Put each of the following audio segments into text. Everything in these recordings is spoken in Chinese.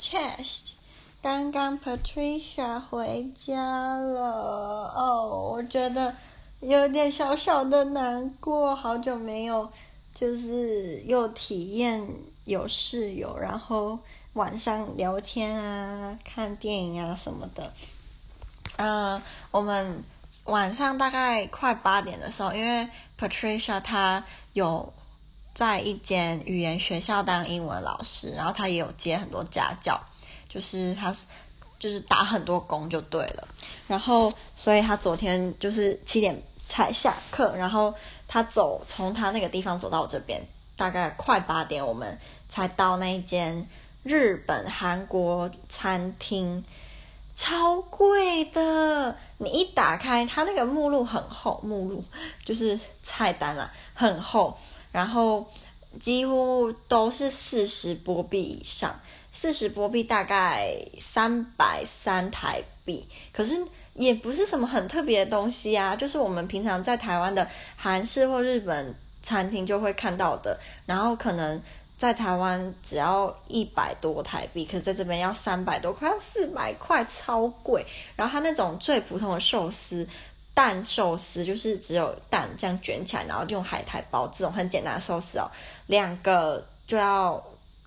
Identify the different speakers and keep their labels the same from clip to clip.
Speaker 1: chest。刚刚 Patricia 回家了哦，我觉得有点小小的难过，好久没有，就是又体验有室友，然后晚上聊天啊、看电影啊什么的。嗯、我们晚上大概快八点的时候，因为 Patricia 她有在一间语言学校当英文老师，然后他也有接很多家教。就是他，就是打很多工就对了，然后所以他昨天就是七点才下课，然后他走从他那个地方走到我这边，大概快八点，我们才到那一间日本韩国餐厅，超贵的，你一打开他那个目录很厚，目录就是菜单啊，很厚，然后几乎都是四十波币以上。四十波币大概三百三台币，可是也不是什么很特别的东西啊，就是我们平常在台湾的韩式或日本餐厅就会看到的，然后可能在台湾只要一百多台币，可是在这边要三百多块，要四百块，超贵。然后它那种最普通的寿司，蛋寿司就是只有蛋这样卷起来，然后用海苔包这种很简单的寿司哦，两个就要。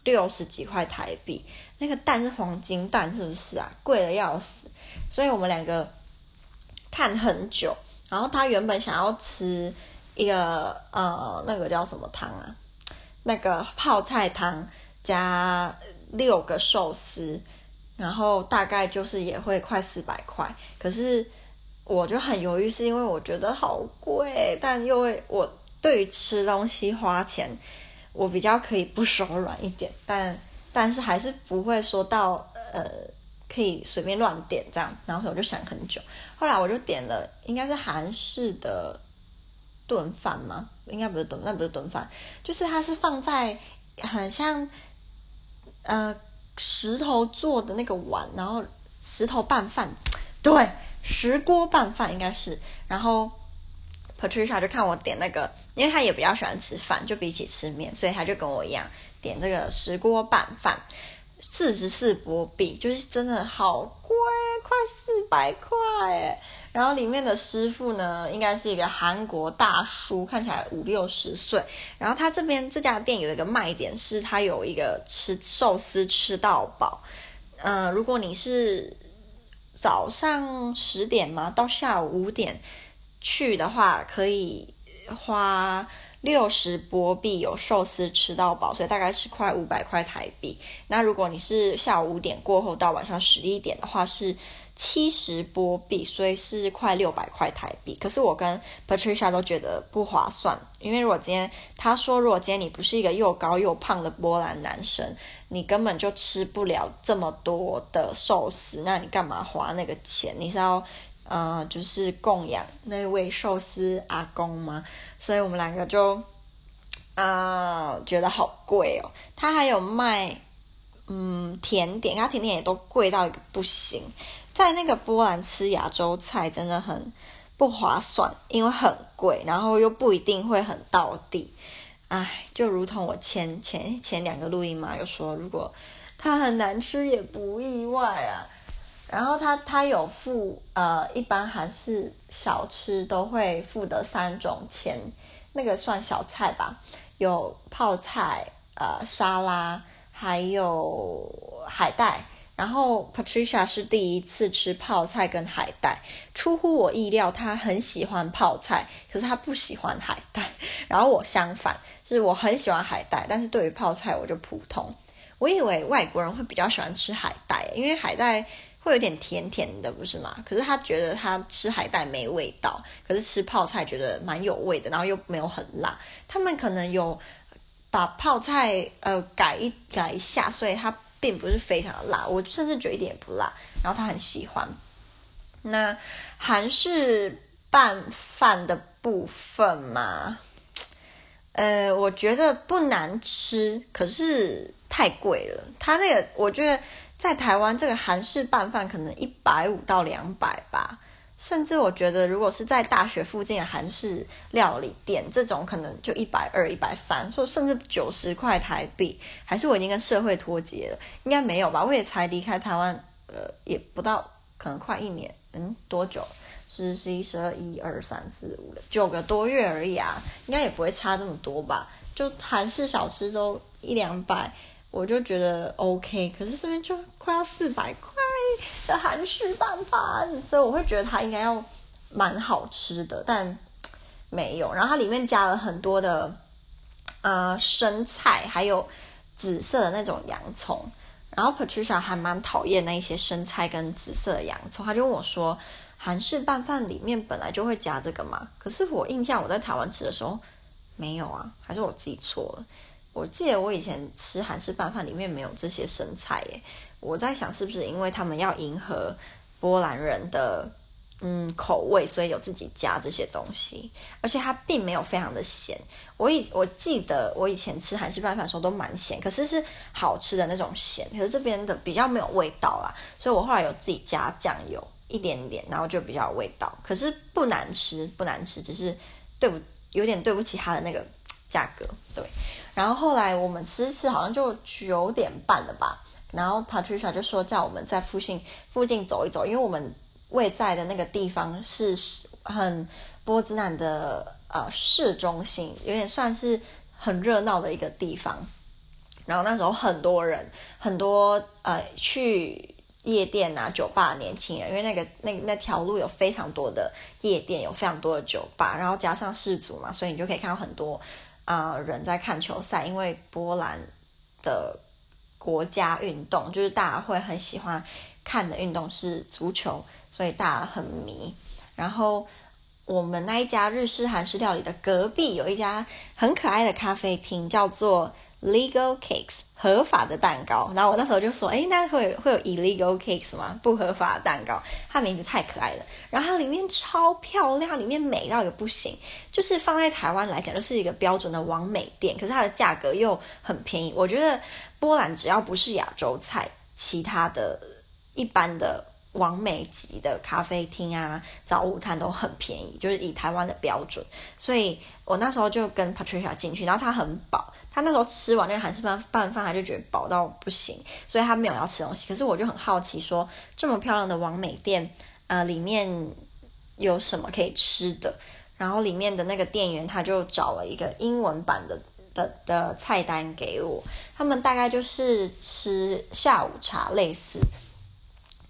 Speaker 1: 六十几块台币，那个蛋是黄金蛋，是不是啊？贵的要死，所以我们两个看很久。然后他原本想要吃一个呃，那个叫什么汤啊？那个泡菜汤加六个寿司，然后大概就是也会快四百块。可是我就很犹豫，是因为我觉得好贵，但又为我对于吃东西花钱。我比较可以不手软一点，但但是还是不会说到呃可以随便乱点这样，然后我就想很久，后来我就点了应该是韩式的炖饭吗？应该不是炖，那不是炖饭，就是它是放在很像呃石头做的那个碗，然后石头拌饭，对，石锅拌饭应该是，然后。Patricia 就看我点那个，因为他也比较喜欢吃饭，就比起吃面，所以他就跟我一样点这个石锅拌饭，四十四波币，就是真的好贵，快四百块。然后里面的师傅呢，应该是一个韩国大叔，看起来五六十岁。然后他这边这家店有一个卖点是，他有一个吃寿司吃到饱。嗯、如果你是早上十点嘛，到下午五点。去的话可以花六十波币，有寿司吃到饱，所以大概是快五百块台币。那如果你是下午五点过后到晚上十一点的话，是七十波币，所以是快六百块台币。可是我跟 Patricia 都觉得不划算，因为如果今天他说，如果今天你不是一个又高又胖的波兰男生，你根本就吃不了这么多的寿司，那你干嘛花那个钱？你是要？呃，就是供养那位寿司阿公吗，所以我们两个就啊、呃、觉得好贵哦。他还有卖嗯甜点，他甜点也都贵到一个不行。在那个波兰吃亚洲菜真的很不划算，因为很贵，然后又不一定会很到地。唉，就如同我前前前两个录音嘛，有说如果它很难吃也不意外啊。然后他他有附呃，一般韩式小吃都会附的三种钱，那个算小菜吧，有泡菜、呃沙拉，还有海带。然后 Patricia 是第一次吃泡菜跟海带，出乎我意料，他很喜欢泡菜，可是他不喜欢海带。然后我相反，是我很喜欢海带，但是对于泡菜我就普通。我以为外国人会比较喜欢吃海带，因为海带。会有点甜甜的，不是吗？可是他觉得他吃海带没味道，可是吃泡菜觉得蛮有味的，然后又没有很辣。他们可能有把泡菜呃改一改一下，所以他并不是非常的辣。我甚至觉得一点也不辣，然后他很喜欢。那韩式拌饭的部分嘛，呃，我觉得不难吃，可是太贵了。他那个我觉得。在台湾，这个韩式拌饭可能一百五到两百吧，甚至我觉得，如果是在大学附近的韩式料理店，这种可能就一百二、一百三，说甚至九十块台币，还是我已经跟社会脱节了？应该没有吧？我也才离开台湾，呃，也不到，可能快一年，嗯，多久？十、十一、十二、一二、三、四、五、六，九个多月而已啊，应该也不会差这么多吧？就韩式小吃都一两百，我就觉得 OK。可是这边就快要四百块。的韩式拌饭，所以我会觉得它应该要蛮好吃的，但没有。然后它里面加了很多的呃生菜，还有紫色的那种洋葱。然后 Patricia 还蛮讨厌那一些生菜跟紫色的洋葱，他就问我说：“韩式拌饭里面本来就会加这个吗？”可是我印象我在台湾吃的时候没有啊，还是我记错了？我记得我以前吃韩式拌饭里面没有这些生菜耶。我在想是不是因为他们要迎合波兰人的嗯口味，所以有自己加这些东西，而且它并没有非常的咸。我以我记得我以前吃韩式拌饭的时候都蛮咸，可是是好吃的那种咸。可是这边的比较没有味道啦，所以我后来有自己加酱油一点点，然后就比较有味道。可是不难吃，不难吃，只是对不有点对不起它的那个价格。对，然后后来我们吃一次好像就九点半了吧。然后 Patricia 就说叫我们在附近附近走一走，因为我们位在的那个地方是很波兹南的呃市中心，有点算是很热闹的一个地方。然后那时候很多人，很多呃去夜店啊、酒吧的年轻人，因为那个那那条路有非常多的夜店，有非常多的酒吧，然后加上世足嘛，所以你就可以看到很多啊、人在看球赛，因为波兰的。国家运动就是大家会很喜欢看的运动是足球，所以大家很迷。然后我们那一家日式韩式料理的隔壁有一家很可爱的咖啡厅，叫做 Legal Cakes 合法的蛋糕。然后我那时候就说：“诶，那会会有 illegal cakes 吗？不合法的蛋糕？”它名字太可爱了，然后它里面超漂亮，里面美到也不行。就是放在台湾来讲，就是一个标准的网美店，可是它的价格又很便宜。我觉得。波兰只要不是亚洲菜，其他的一般的网美级的咖啡厅啊、早午餐都很便宜，就是以台湾的标准。所以我那时候就跟 Patricia 进去，然后他很饱，他那时候吃完那个韩式拌拌饭，他就觉得饱到不行，所以他没有要吃东西。可是我就很好奇说，这么漂亮的网美店，呃，里面有什么可以吃的？然后里面的那个店员他就找了一个英文版的。的的菜单给我，他们大概就是吃下午茶类似，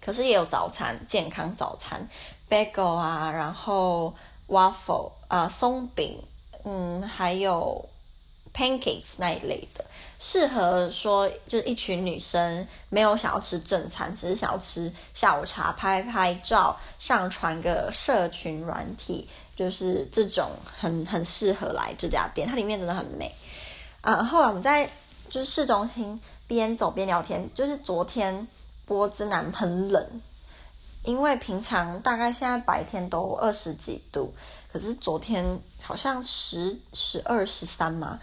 Speaker 1: 可是也有早餐，健康早餐，bagel 啊，然后 waffle 啊，松饼，嗯，还有 pancakes 那一类的，适合说就是一群女生没有想要吃正餐，只是想要吃下午茶，拍拍照，上传个社群软体，就是这种很很适合来这家店，它里面真的很美。啊、嗯，后来我们在就是市中心边走边聊天。就是昨天波兹南很冷，因为平常大概现在白天都二十几度，可是昨天好像十、十二、十三嘛，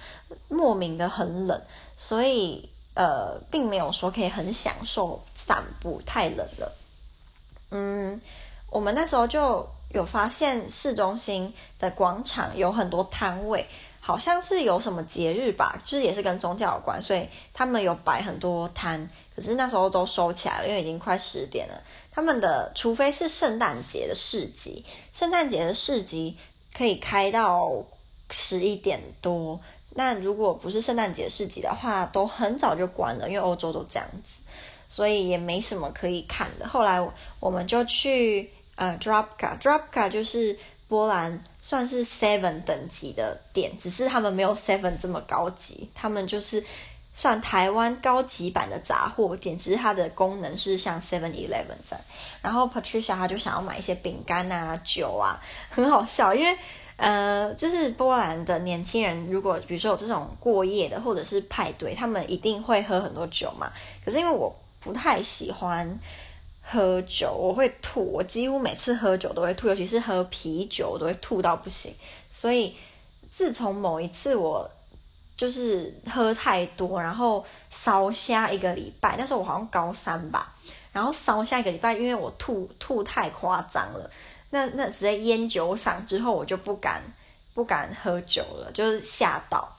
Speaker 1: 莫名的很冷，所以呃，并没有说可以很享受散步，太冷了。嗯，我们那时候就有发现市中心的广场有很多摊位。好像是有什么节日吧，就是也是跟宗教有关，所以他们有摆很多摊，可是那时候都收起来了，因为已经快十点了。他们的除非是圣诞节的市集，圣诞节的市集可以开到十一点多，那如果不是圣诞节市集的话，都很早就关了，因为欧洲都这样子，所以也没什么可以看的。后来我们就去呃，Drobnka，Drobnka 就是波兰。算是 Seven 等级的店，只是他们没有 Seven 这么高级，他们就是算台湾高级版的杂货简直它的功能是像 Seven Eleven 这样。然后 Patricia 她就想要买一些饼干啊、酒啊，很好笑，因为呃，就是波兰的年轻人，如果比如说有这种过夜的或者是派对，他们一定会喝很多酒嘛。可是因为我不太喜欢。喝酒我会吐，我几乎每次喝酒都会吐，尤其是喝啤酒我都会吐到不行。所以自从某一次我就是喝太多，然后烧瞎一个礼拜，那时候我好像高三吧，然后烧瞎一个礼拜，因为我吐吐太夸张了，那那直接烟酒嗓之后，我就不敢不敢喝酒了，就是吓到。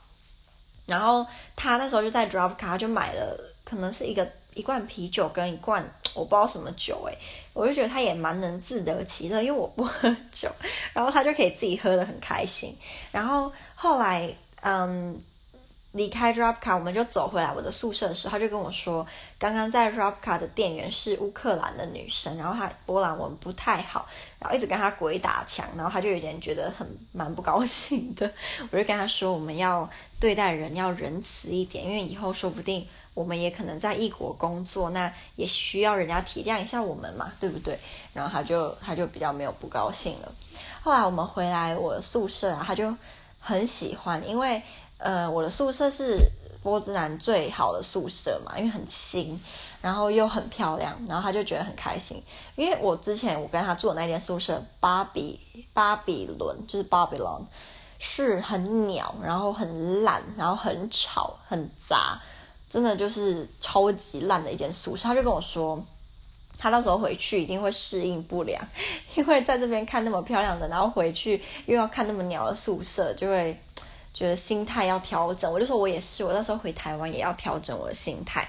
Speaker 1: 然后他那时候就在 Dubravka，他就买了，可能是一个一罐啤酒跟一罐我不知道什么酒诶，我就觉得他也蛮能自得其乐，因为我不喝酒，然后他就可以自己喝得很开心。然后后来嗯。离开 Dropka，我们就走回来我的宿舍的时候，他就跟我说，刚刚在 Dropka 的店员是乌克兰的女生，然后她波兰文不太好，然后一直跟她鬼打墙，然后她就有点觉得很蛮不高兴的。我就跟她说，我们要对待人要仁慈一点，因为以后说不定我们也可能在异国工作，那也需要人家体谅一下我们嘛，对不对？然后她就她就比较没有不高兴了。后来我们回来我宿舍啊，她就很喜欢，因为。呃，我的宿舍是波兹南最好的宿舍嘛，因为很新，然后又很漂亮，然后他就觉得很开心。因为我之前我跟他住的那间宿舍，巴比巴比伦就是 Babylon，是很鸟，然后很烂，然后很吵，很杂，真的就是超级烂的一间宿舍。他就跟我说，他到时候回去一定会适应不良，因为在这边看那么漂亮的，然后回去又要看那么鸟的宿舍，就会。觉得心态要调整，我就说我也是，我那时候回台湾也要调整我的心态。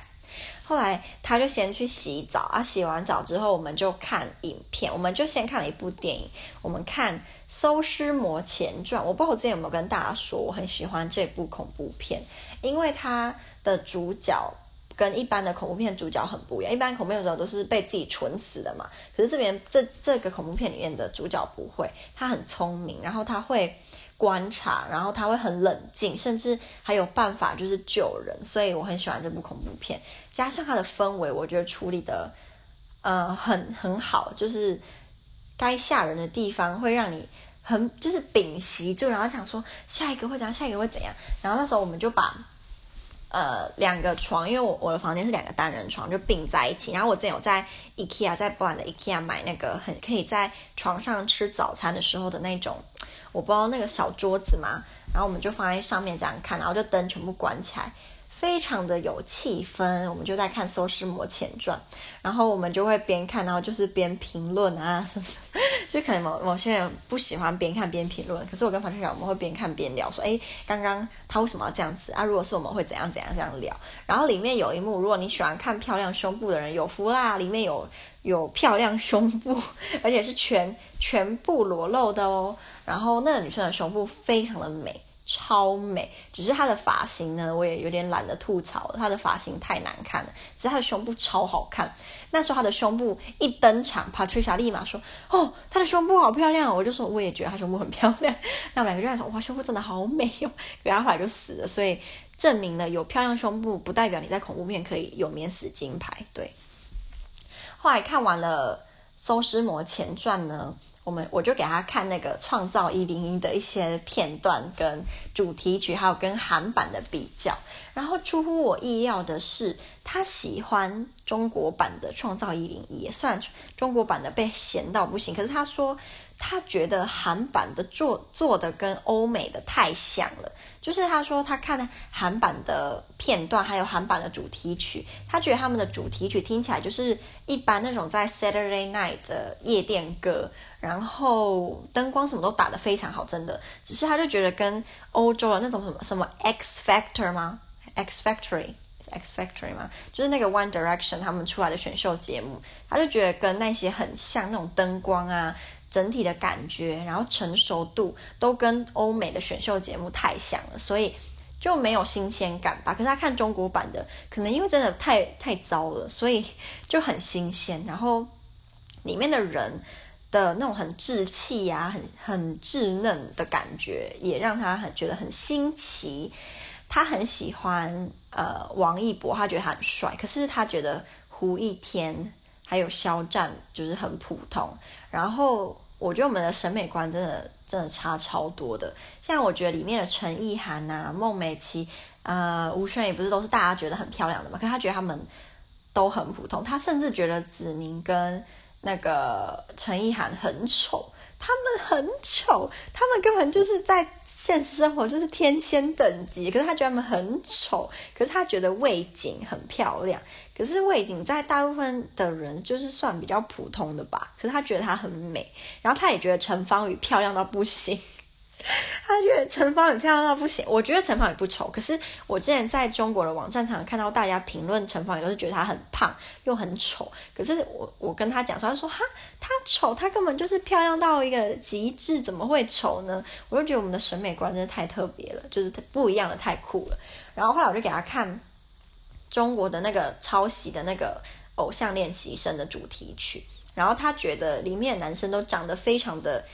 Speaker 1: 后来他就先去洗澡啊，洗完澡之后我们就看影片，我们就先看了一部电影，我们看《搜尸魔前传》。我不知道我之前有没有跟大家说，我很喜欢这部恐怖片，因为它的主角跟一般的恐怖片主角很不一样。一般恐怖片主角都是被自己蠢死的嘛，可是这边这这个恐怖片里面的主角不会，他很聪明，然后他会。观察，然后他会很冷静，甚至还有办法就是救人，所以我很喜欢这部恐怖片。加上它的氛围，我觉得处理的呃很很好，就是该吓人的地方会让你很就是屏息住，然后想说下一个会怎样，下一个会怎样。然后那时候我们就把。呃，两个床，因为我我的房间是两个单人床，就并在一起。然后我之前有在 IKEA，在波兰的 IKEA 买那个很可以在床上吃早餐的时候的那种，我不知道那个小桌子嘛。然后我们就放在上面这样看，然后就灯全部关起来。非常的有气氛，我们就在看《搜尸魔前传》，然后我们就会边看，然后就是边评论啊什么，就可能某某些人不喜欢边看边评论，可是我跟黄学长我们会边看边聊，说，哎，刚刚他为什么要这样子啊？如果是我们会怎样怎样这样聊？然后里面有一幕，如果你喜欢看漂亮胸部的人，有福啦，里面有有漂亮胸部，而且是全全部裸露的哦。然后那个女生的胸部非常的美。超美，只是她的发型呢，我也有点懒得吐槽。她的发型太难看了，只是她的胸部超好看。那时候她的胸部一登场，Patricia 立马说：“哦，她的胸部好漂亮。”我就说：“我也觉得她胸部很漂亮。”那两个就在说：“哇，胸部真的好美哟。”然后后来就死了。所以证明了有漂亮胸部不代表你在恐怖片可以有免死金牌。对。后来看完了《搜尸魔前传》呢。我们我就给他看那个《创造一零一》的一些片段跟主题曲，还有跟韩版的比较。然后出乎我意料的是，他喜欢中国版的《创造一零一》，也算中国版的被嫌到不行。可是他说。他觉得韩版的做做的跟欧美的太像了，就是他说他看韩版的片段，还有韩版的主题曲，他觉得他们的主题曲听起来就是一般那种在 Saturday Night 的夜店歌，然后灯光什么都打得非常好，真的。只是他就觉得跟欧洲的那种什么什么 X Factor 吗？X Factory X Factory 吗？就是那个 One Direction 他们出来的选秀节目，他就觉得跟那些很像那种灯光啊。整体的感觉，然后成熟度都跟欧美的选秀节目太像了，所以就没有新鲜感吧。可是他看中国版的，可能因为真的太太糟了，所以就很新鲜。然后里面的人的那种很稚气呀、很很稚嫩的感觉，也让他很觉得很新奇。他很喜欢呃王一博，他觉得他很帅，可是他觉得胡一天还有肖战就是很普通。然后我觉得我们的审美观真的真的差超多的，像我觉得里面的陈意涵啊、孟美岐、啊吴宣仪不是都是大家觉得很漂亮的嘛？可是他觉得他们都很普通，他甚至觉得子宁跟那个陈意涵很丑，他们很丑，他们根本就是在现实生活就是天仙等级，可是他觉得他们很丑，可是他觉得魏景很漂亮，可是魏景在大部分的人就是算比较普通的吧，可是他觉得她很美，然后他也觉得陈芳宇漂亮到不行。他觉得陈芳很漂亮到不行，我觉得陈芳也不丑。可是我之前在中国的网站上看到大家评论陈芳也都是觉得她很胖又很丑。可是我我跟他讲说，他说哈，她丑，她根本就是漂亮到一个极致，怎么会丑呢？我就觉得我们的审美观真的太特别了，就是不一样的太酷了。然后后来我就给他看中国的那个抄袭的那个偶像练习生的主题曲，然后他觉得里面的男生都长得非常的。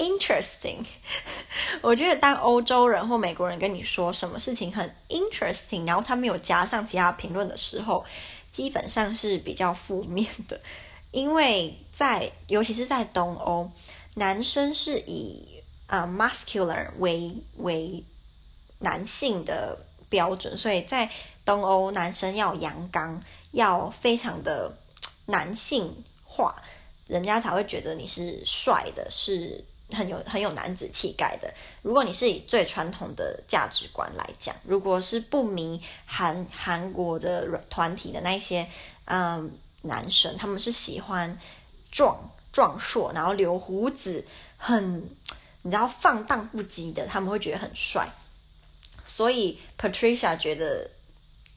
Speaker 1: Interesting，我觉得当欧洲人或美国人跟你说什么事情很 interesting，然后他没有加上其他评论的时候，基本上是比较负面的，因为在尤其是在东欧，男生是以啊、muscular 为为男性的标准，所以在东欧男生要阳刚，要非常的男性化，人家才会觉得你是帅的，是。很有很有男子气概的。如果你是以最传统的价值观来讲，如果是不迷韩韩国的团体的那些嗯男生，他们是喜欢壮壮硕，然后留胡子，很你知道放荡不羁的，他们会觉得很帅。所以 Patricia 觉得，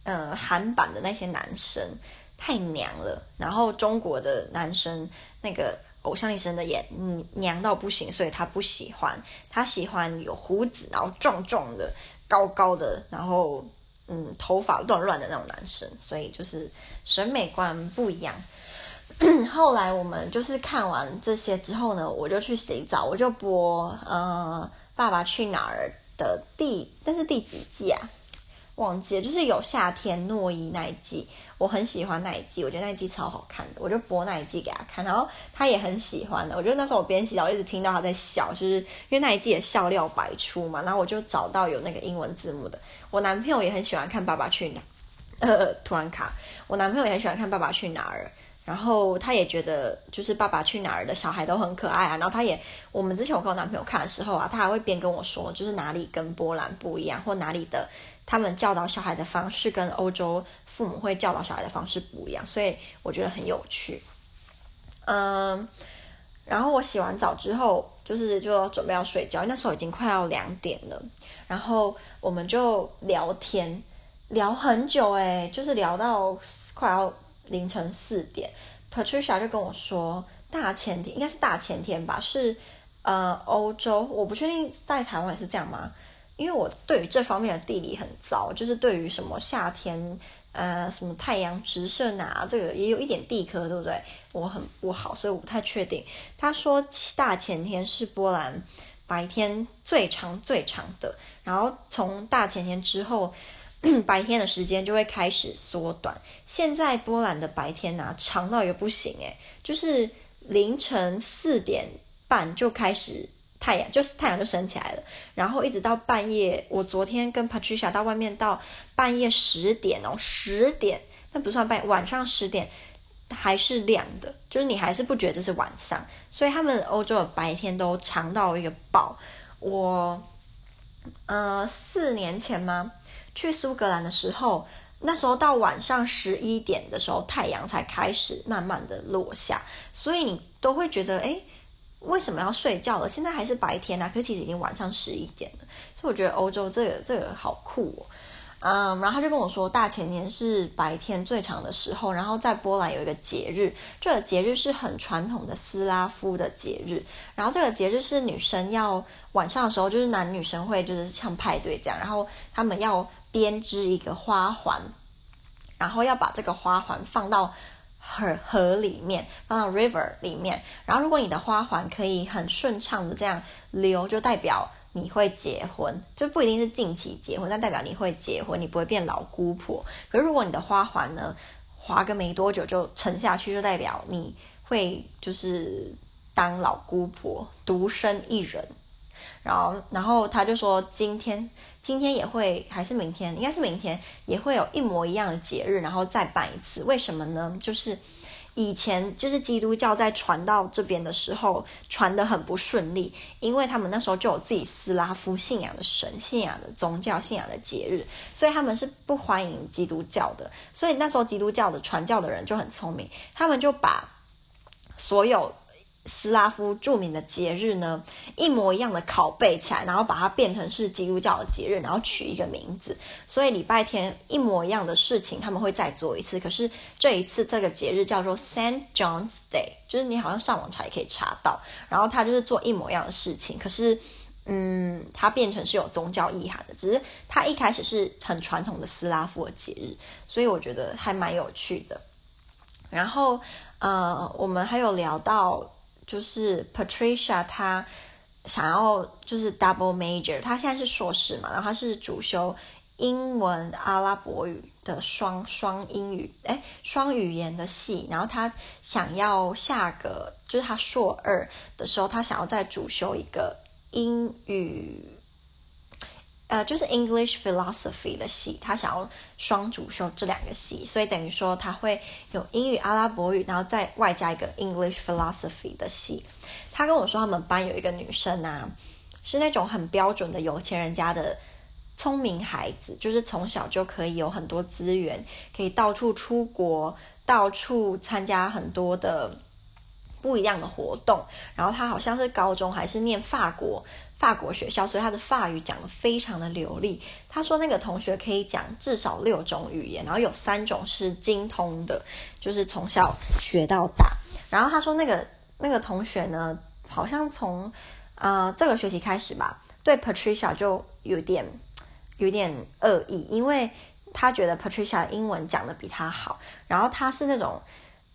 Speaker 1: 呃，韩版的那些男生太娘了，然后中国的男生那个。偶像练习生的也嗯娘到不行，所以他不喜欢，他喜欢有胡子，然后壮壮的、高高的，然后嗯头发乱乱的那种男生，所以就是审美观不一样。后来我们就是看完这些之后呢，我就去洗澡，我就播呃《爸爸去哪儿》的第，但是第几季啊？忘记了，就是有夏天诺伊那一季，我很喜欢那一季，我觉得那一季超好看的，我就播那一季给他看，然后他也很喜欢的。我觉得那时候我边洗澡一直听到他在笑，就是因为那一季也笑料百出嘛，然后我就找到有那个英文字幕的。我男朋友也很喜欢看《爸爸去哪儿》，呃，突然卡，我男朋友也很喜欢看《爸爸去哪儿》。然后他也觉得，就是《爸爸去哪儿》的小孩都很可爱啊。然后他也，我们之前我跟我男朋友看的时候啊，他还会边跟我说，就是哪里跟波兰不一样，或哪里的他们教导小孩的方式跟欧洲父母会教导小孩的方式不一样，所以我觉得很有趣。嗯，然后我洗完澡之后，就是就准备要睡觉，那时候已经快要两点了。然后我们就聊天，聊很久诶，就是聊到快要。凌晨四点，Patricia 就跟我说，大前天应该是大前天吧，是呃欧洲，我不确定在台湾也是这样吗？因为我对于这方面的地理很糟，就是对于什么夏天呃什么太阳直射哪这个也有一点地科，对不对？我很不好，所以我不太确定。他说大前天是波兰白天最长最长的，然后从大前天之后。白天的时间就会开始缩短。现在波兰的白天啊，长到一个不行诶，就是凌晨四点半就开始太阳，就是太阳就升起来了，然后一直到半夜。我昨天跟 Patricia 到外面到半夜十点哦，十点，那不算半，晚上十点还是亮的，就是你还是不觉得这是晚上。所以他们欧洲的白天都长到一个爆。我呃四年前吗？去苏格兰的时候，那时候到晚上十一点的时候，太阳才开始慢慢的落下，所以你都会觉得，诶，为什么要睡觉了？现在还是白天啊，可是其实已经晚上十一点了。所以我觉得欧洲这个这个好酷哦。嗯，然后他就跟我说，大前年是白天最长的时候，然后在波兰有一个节日，这个节日是很传统的斯拉夫的节日，然后这个节日是女生要晚上的时候，就是男女生会就是像派对这样，然后他们要。编织一个花环，然后要把这个花环放到河河里面，放到 river 里面。然后如果你的花环可以很顺畅的这样流，就代表你会结婚，就不一定是近期结婚，但代表你会结婚，你不会变老姑婆。可是如果你的花环呢，滑个没多久就沉下去，就代表你会就是当老姑婆，独身一人。然后，然后他就说今天。今天也会还是明天？应该是明天也会有一模一样的节日，然后再办一次。为什么呢？就是以前就是基督教在传到这边的时候，传得很不顺利，因为他们那时候就有自己斯拉夫信仰的神、信仰的宗教、信仰的节日，所以他们是不欢迎基督教的。所以那时候基督教的传教的人就很聪明，他们就把所有。斯拉夫著名的节日呢，一模一样的拷贝起来，然后把它变成是基督教的节日，然后取一个名字。所以礼拜天一模一样的事情，他们会再做一次。可是这一次这个节日叫做 Saint John's Day，就是你好像上网查也可以查到。然后他就是做一模一样的事情，可是嗯，它变成是有宗教意涵的。只是它一开始是很传统的斯拉夫的节日，所以我觉得还蛮有趣的。然后呃，我们还有聊到。就是 Patricia，她想要就是 double major，她现在是硕士嘛，然后她是主修英文阿拉伯语的双双英语，哎，双语言的系，然后她想要下个就是她硕二的时候，她想要再主修一个英语。呃，就是 English Philosophy 的系，他想要双主修这两个系，所以等于说他会有英语、阿拉伯语，然后再外加一个 English Philosophy 的系。他跟我说，他们班有一个女生啊，是那种很标准的有钱人家的聪明孩子，就是从小就可以有很多资源，可以到处出国，到处参加很多的不一样的活动。然后他好像是高中还是念法国。法国学校，所以他的法语讲得非常的流利。他说那个同学可以讲至少六种语言，然后有三种是精通的，就是从小学到大。然后他说那个那个同学呢，好像从呃这个学期开始吧，对 Patricia 就有点有点恶意，因为他觉得 Patricia 英文讲得比他好，然后他是那种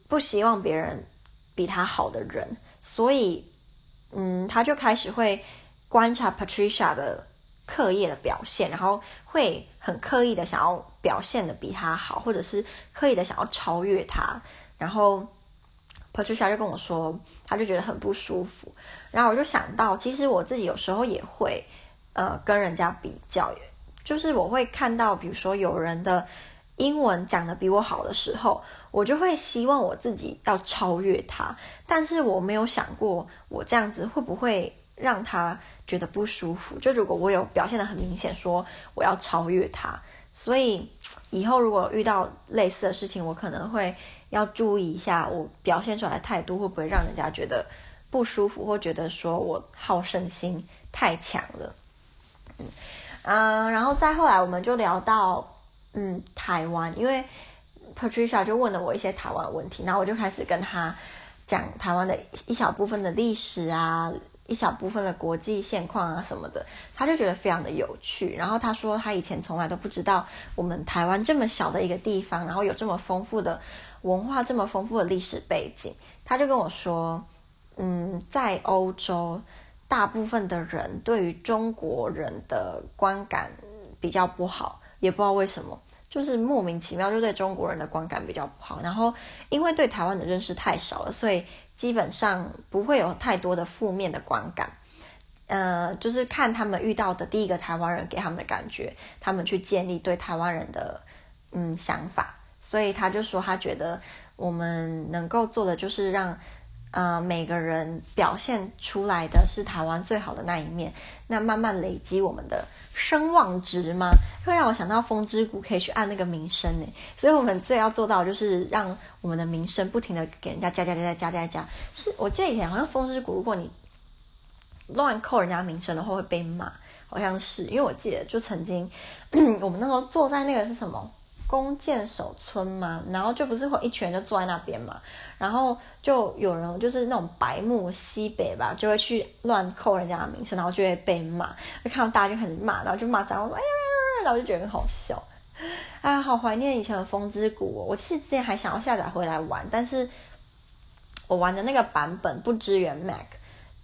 Speaker 1: 不希望别人比他好的人，所以嗯，他就开始会。观察 Patricia 的课业的表现，然后会很刻意的想要表现的比他好，或者是刻意的想要超越他。然后 Patricia 就跟我说，他就觉得很不舒服。然后我就想到，其实我自己有时候也会，呃，跟人家比较，就是我会看到，比如说有人的英文讲的比我好的时候，我就会希望我自己要超越他。但是我没有想过，我这样子会不会让他。觉得不舒服，就如果我有表现得很明显，说我要超越他，所以以后如果遇到类似的事情，我可能会要注意一下，我表现出来的态度会不会让人家觉得不舒服，或觉得说我好胜心太强了。嗯，然后再后来我们就聊到嗯台湾，因为 Patricia 就问了我一些台湾问题，然后我就开始跟他讲台湾的一小部分的历史啊。一小部分的国际现况啊什么的，他就觉得非常的有趣。然后他说他以前从来都不知道我们台湾这么小的一个地方，然后有这么丰富的文化，这么丰富的历史背景。他就跟我说，嗯，在欧洲，大部分的人对于中国人的观感比较不好，也不知道为什么，就是莫名其妙就对中国人的观感比较不好。然后因为对台湾的认识太少了，所以。基本上不会有太多的负面的观感，呃，就是看他们遇到的第一个台湾人给他们的感觉，他们去建立对台湾人的嗯想法，所以他就说他觉得我们能够做的就是让呃每个人表现出来的是台湾最好的那一面，那慢慢累积我们的。声望值吗？会让我想到风之谷可以去按那个名声呢，所以我们最要做到就是让我们的名声不停的给人家加加加加加加加。是我记得以前好像风之谷，如果你乱扣人家名声的话会被骂，好像是因为我记得就曾经 我们那时候坐在那个是什么？弓箭手村嘛，然后就不是会一群人就坐在那边嘛，然后就有人就是那种白目西北吧，就会去乱扣人家的名声，然后就会被骂，就看到大家就很骂，然后就骂脏话，哎呀，然后就觉得很好笑，啊，好怀念以前的风之谷哦，我其实之前还想要下载回来玩，但是我玩的那个版本不支援 Mac。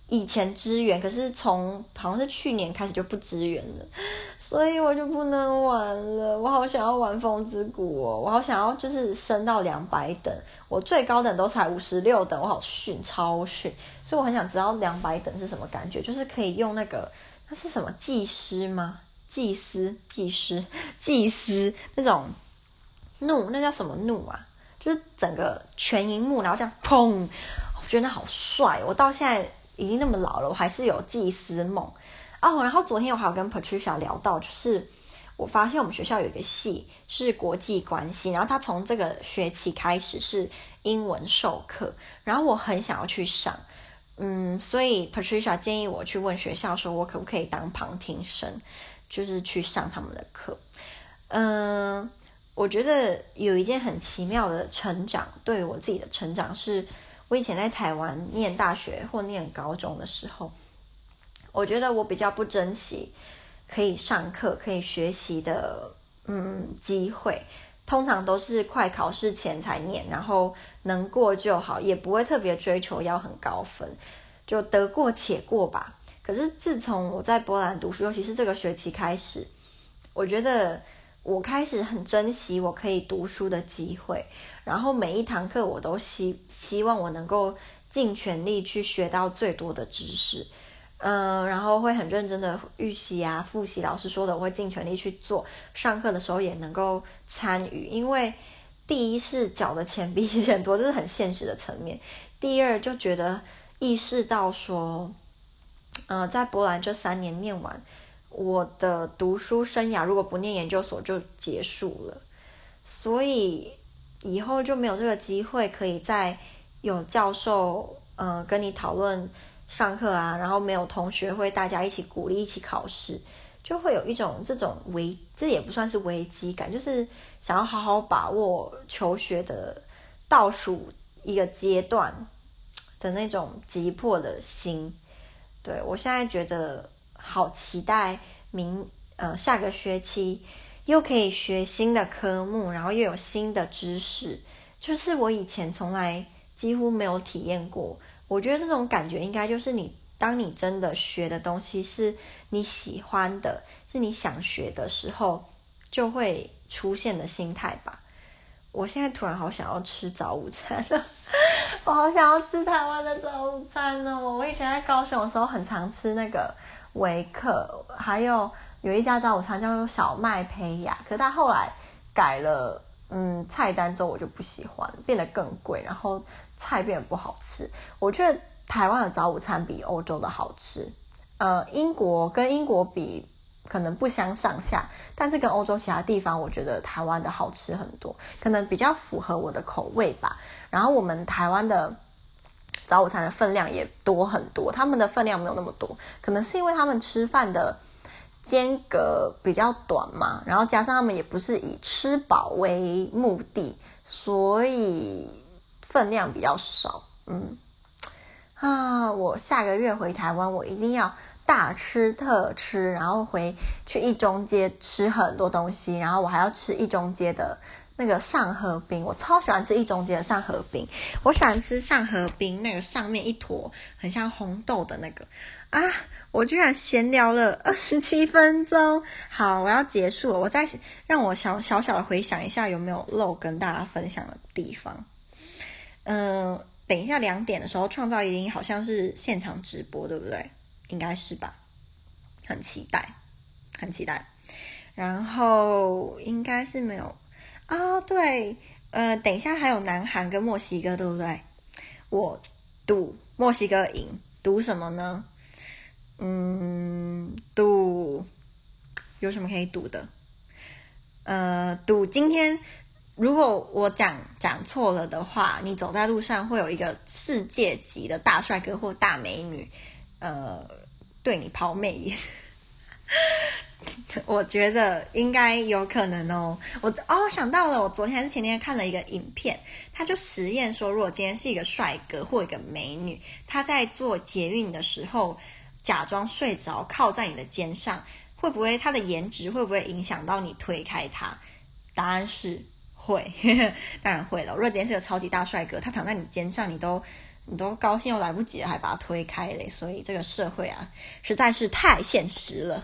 Speaker 1: 以前支援，可是从好像是去年开始就不支援了，所以我就不能玩了。我好想要玩风之谷哦，我好想要就是升到两百等，我最高等都才五十六等，我好逊，超逊。所以我很想知道两百等是什么感觉，就是可以用那个那是什么祭司吗？祭司、祭司、祭司那种怒，那叫什么怒啊？就是整个全荧幕，然后这样砰，我觉得好帅。我到现在已经那么老了，我还是有祭司梦哦。然后昨天我还有跟 Patricia 聊到，就是我发现我们学校有一个系是国际关系，然后他从这个学期开始是英文授课，然后我很想要去上。嗯，所以 Patricia 建议我去问学校，说我可不可以当旁听生，就是去上他们的课。嗯，我觉得有一件很奇妙的成长，对我自己的成长是，我以前在台湾念大学或念高中的时候，我觉得我比较不珍惜可以上课、可以学习的嗯机会。通常都是快考试前才念，然后能过就好，也不会特别追求要很高分，就得过且过吧。可是自从我在波兰读书，尤其是这个学期开始，我觉得我开始很珍惜我可以读书的机会，然后每一堂课我都希希望我能够尽全力去学到最多的知识。嗯，然后会很认真的预习啊，复习老师说的，我会尽全力去做。上课的时候也能够参与，因为第一是缴的钱比以前多，这是很现实的层面。第二就觉得意识到说，嗯，在波兰这三年念完，我的读书生涯如果不念研究所就结束了，所以以后就没有这个机会可以再有教授，嗯，跟你讨论。上课啊，然后没有同学会，大家一起鼓励，一起考试，就会有一种这种危，这也不算是危机感，就是想要好好把握求学的倒数一个阶段的那种急迫的心。对，我现在觉得好期待明呃下个学期又可以学新的科目，然后又有新的知识，就是我以前从来几乎没有体验过。我觉得这种感觉应该就是你，当你真的学的东西是你喜欢的，是你想学的时候，就会出现的心态吧。我现在突然好想要吃早午餐了，我好想要吃台湾的早午餐哦！我以前在高雄的时候很常吃那个维克，还有有一家早午餐叫做小麦胚芽，可是他后来改了，嗯，菜单之后我就不喜欢，变得更贵，然后。菜变得不好吃，我觉得台湾的早午餐比欧洲的好吃。呃，英国跟英国比可能不相上下，但是跟欧洲其他地方，我觉得台湾的好吃很多，可能比较符合我的口味吧。然后我们台湾的早午餐的分量也多很多，他们的分量没有那么多，可能是因为他们吃饭的间隔比较短嘛，然后加上他们也不是以吃饱为目的，所以。分量比较少，嗯，啊，我下个月回台湾，我一定要大吃特吃，然后回去一中街吃很多东西，然后我还要吃一中街的那个上河冰，我超喜欢吃一中街的上河冰，我喜欢吃上河冰那个上面一坨很像红豆的那个啊，我居然闲聊了二十七分钟，好，我要结束了，我再让我小小小的回想一下有没有漏跟大家分享的地方。嗯，等一下两点的时候，创造营好像是现场直播，对不对？应该是吧，很期待，很期待。然后应该是没有啊、对，呃，等一下还有南韩跟墨西哥，对不对？我赌墨西哥赢，赌什么呢？嗯，赌有什么可以赌的？呃，赌今天。如果我讲讲错了的话，你走在路上会有一个世界级的大帅哥或大美女，呃，对你抛媚眼。我觉得应该有可能哦。我哦，想到了，我昨天还是前天看了一个影片，他就实验说，如果今天是一个帅哥或一个美女，他在做捷运的时候假装睡着，靠在你的肩上，会不会他的颜值会不会影响到你推开他？答案是。会，当然会了。如果今天是个超级大帅哥，他躺在你肩上，你都你都高兴又来不及了，还把他推开嘞。所以这个社会啊，实在是太现实了。